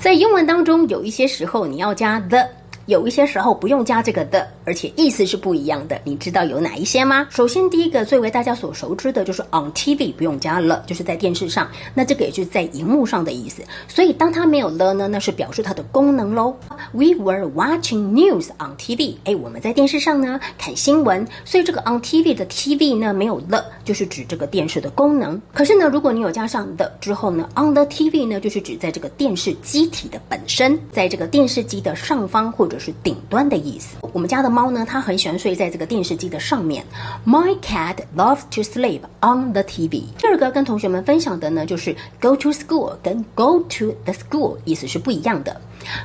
在英文当中，有一些时候你要加 the。有一些时候不用加这个的，而且意思是不一样的。你知道有哪一些吗？首先，第一个最为大家所熟知的就是 on TV 不用加了，就是在电视上。那这个也就是在荧幕上的意思。所以当它没有了呢，那是表示它的功能喽。We were watching news on TV。哎，我们在电视上呢看新闻。所以这个 on TV 的 TV 呢没有了，就是指这个电视的功能。可是呢，如果你有加上 the 之后呢，on the TV 呢就是指在这个电视机体的本身，在这个电视机的上方或者。是顶端的意思。我们家的猫呢，它很喜欢睡在这个电视机的上面。My cat loves to sleep on the TV。第二个跟同学们分享的呢，就是 go to school 跟 go to the school 意思是不一样的。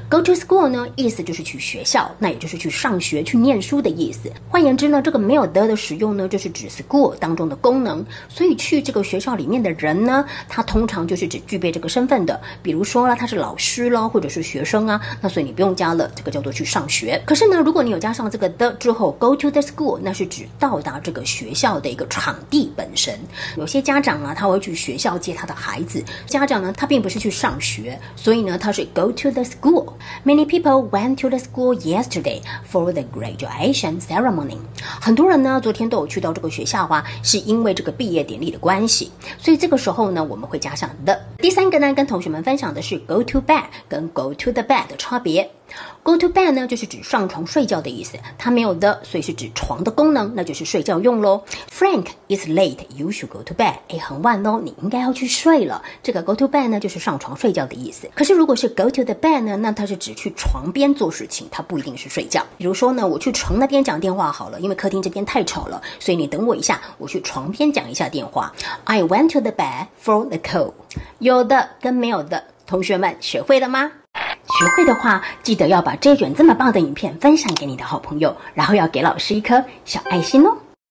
Go to school 呢，意思就是去学校，那也就是去上学、去念书的意思。换言之呢，这个没有 the 的使用呢，就是指 school 当中的功能。所以去这个学校里面的人呢，他通常就是指具备这个身份的。比如说啦，他是老师咯，或者是学生啊，那所以你不用加了，这个叫做去上学。可是呢，如果你有加上这个 the 之后，go to the school，那是指到达这个学校的一个场地本身。有些家长啊，他会去学校接他的孩子。家长呢，他并不是去上学，所以呢，他是 go to the school。School. Many people went to the school yesterday for the graduation ceremony. 很多人呢，昨天都有去到这个学校啊，是因为这个毕业典礼的关系。所以这个时候呢，我们会加上 the。第三个呢，跟同学们分享的是 go to bed 跟 go to the bed 的差别。Go to bed 呢，就是指上床睡觉的意思，它没有的，所以是指床的功能，那就是睡觉用喽。Frank is late, you should go to bed。哎，很晚喽，你应该要去睡了。这个 go to bed 呢，就是上床睡觉的意思。可是如果是 go to the bed 呢，那它是指去床边做事情，它不一定是睡觉。比如说呢，我去床那边讲电话好了，因为客厅这边太吵了，所以你等我一下，我去床边讲一下电话。I went to the bed for the call。有的跟没有的，同学们学会了吗？学会的话，记得要把这卷这么棒的影片分享给你的好朋友，然后要给老师一颗小爱心哦。